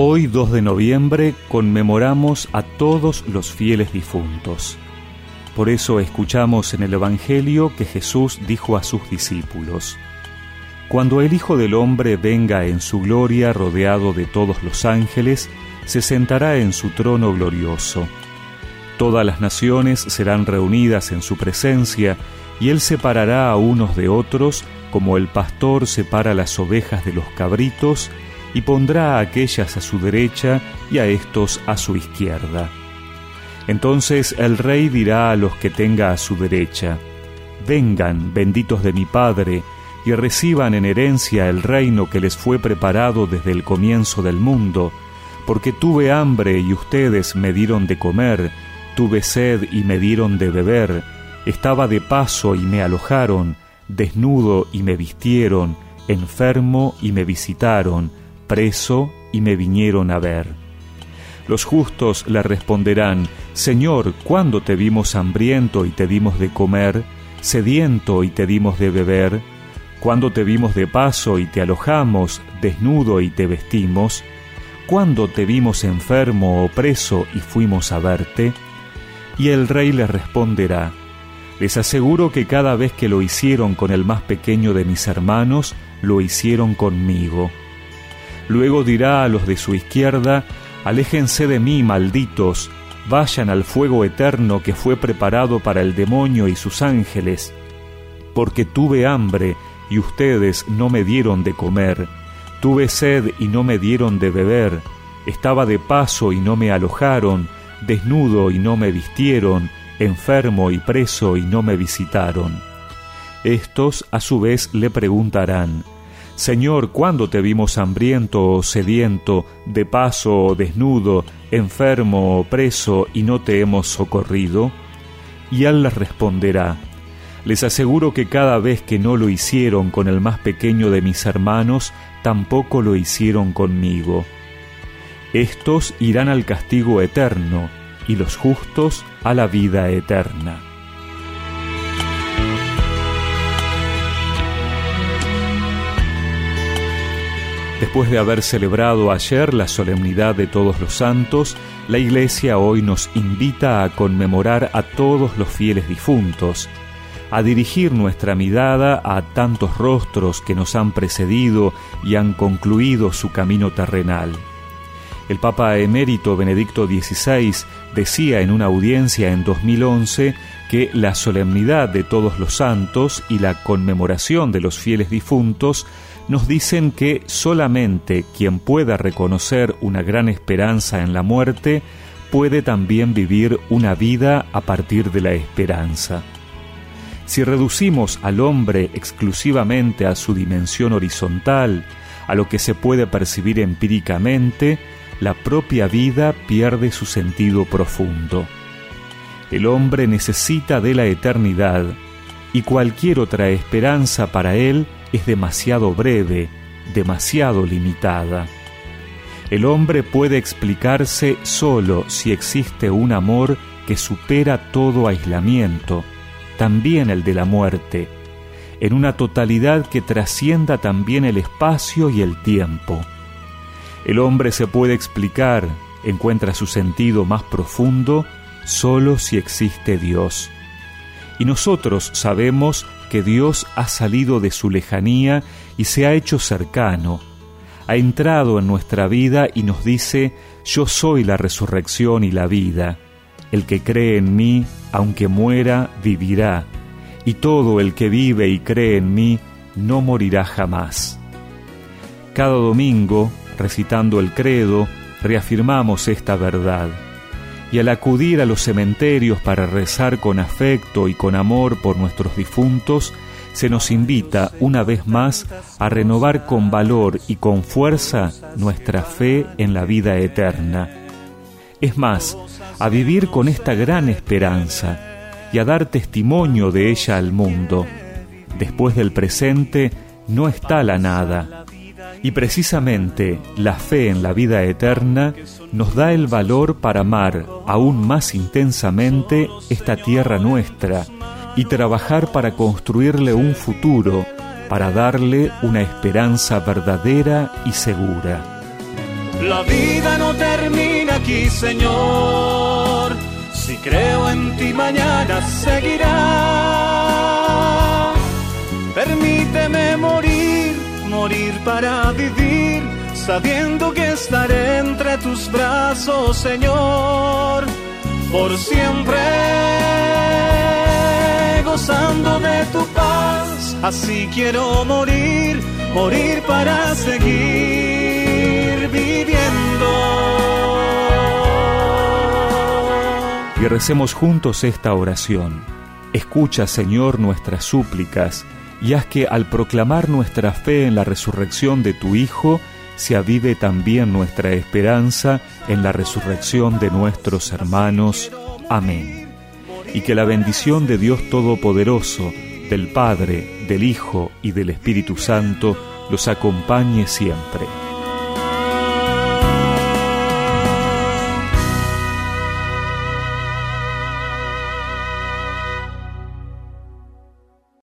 Hoy 2 de noviembre conmemoramos a todos los fieles difuntos. Por eso escuchamos en el Evangelio que Jesús dijo a sus discípulos, Cuando el Hijo del Hombre venga en su gloria rodeado de todos los ángeles, se sentará en su trono glorioso. Todas las naciones serán reunidas en su presencia, y él separará a unos de otros, como el pastor separa las ovejas de los cabritos, y pondrá a aquellas a su derecha y a estos a su izquierda. Entonces el rey dirá a los que tenga a su derecha, Vengan, benditos de mi Padre, y reciban en herencia el reino que les fue preparado desde el comienzo del mundo, porque tuve hambre y ustedes me dieron de comer, tuve sed y me dieron de beber, estaba de paso y me alojaron, desnudo y me vistieron, enfermo y me visitaron, preso y me vinieron a ver. Los justos le responderán, Señor, ¿cuándo te vimos hambriento y te dimos de comer, sediento y te dimos de beber? ¿Cuándo te vimos de paso y te alojamos, desnudo y te vestimos? ¿Cuándo te vimos enfermo o preso y fuimos a verte? Y el rey les responderá, Les aseguro que cada vez que lo hicieron con el más pequeño de mis hermanos, lo hicieron conmigo. Luego dirá a los de su izquierda, Aléjense de mí, malditos, vayan al fuego eterno que fue preparado para el demonio y sus ángeles, porque tuve hambre y ustedes no me dieron de comer, tuve sed y no me dieron de beber, estaba de paso y no me alojaron, desnudo y no me vistieron, enfermo y preso y no me visitaron. Estos a su vez le preguntarán, Señor, ¿cuándo te vimos hambriento o sediento, de paso o desnudo, enfermo o preso, y no te hemos socorrido? Y él les responderá, Les aseguro que cada vez que no lo hicieron con el más pequeño de mis hermanos, tampoco lo hicieron conmigo. Estos irán al castigo eterno, y los justos a la vida eterna. Después de haber celebrado ayer la solemnidad de todos los santos, la Iglesia hoy nos invita a conmemorar a todos los fieles difuntos, a dirigir nuestra mirada a tantos rostros que nos han precedido y han concluido su camino terrenal. El Papa emérito Benedicto XVI decía en una audiencia en 2011 que la solemnidad de todos los santos y la conmemoración de los fieles difuntos nos dicen que solamente quien pueda reconocer una gran esperanza en la muerte puede también vivir una vida a partir de la esperanza. Si reducimos al hombre exclusivamente a su dimensión horizontal, a lo que se puede percibir empíricamente, la propia vida pierde su sentido profundo. El hombre necesita de la eternidad y cualquier otra esperanza para él es demasiado breve, demasiado limitada. El hombre puede explicarse solo si existe un amor que supera todo aislamiento, también el de la muerte, en una totalidad que trascienda también el espacio y el tiempo. El hombre se puede explicar, encuentra su sentido más profundo, solo si existe Dios. Y nosotros sabemos que Dios ha salido de su lejanía y se ha hecho cercano, ha entrado en nuestra vida y nos dice, yo soy la resurrección y la vida. El que cree en mí, aunque muera, vivirá, y todo el que vive y cree en mí, no morirá jamás. Cada domingo, recitando el credo, reafirmamos esta verdad y al acudir a los cementerios para rezar con afecto y con amor por nuestros difuntos, se nos invita una vez más a renovar con valor y con fuerza nuestra fe en la vida eterna. Es más, a vivir con esta gran esperanza y a dar testimonio de ella al mundo. Después del presente no está la nada, y precisamente la fe en la vida eterna nos da el valor para amar aún más intensamente esta tierra nuestra y trabajar para construirle un futuro, para darle una esperanza verdadera y segura. La vida no termina aquí, Señor. Si creo en ti mañana seguirá. Permíteme morir, morir para vivir, sabiendo que estaré entre tus brazos, Señor, por siempre gozando de tu paz. Así quiero morir, morir para seguir viviendo. Y recemos juntos esta oración. Escucha, Señor, nuestras súplicas y haz que al proclamar nuestra fe en la resurrección de tu Hijo, se avive también nuestra esperanza en la resurrección de nuestros hermanos. Amén. Y que la bendición de Dios Todopoderoso, del Padre, del Hijo y del Espíritu Santo los acompañe siempre.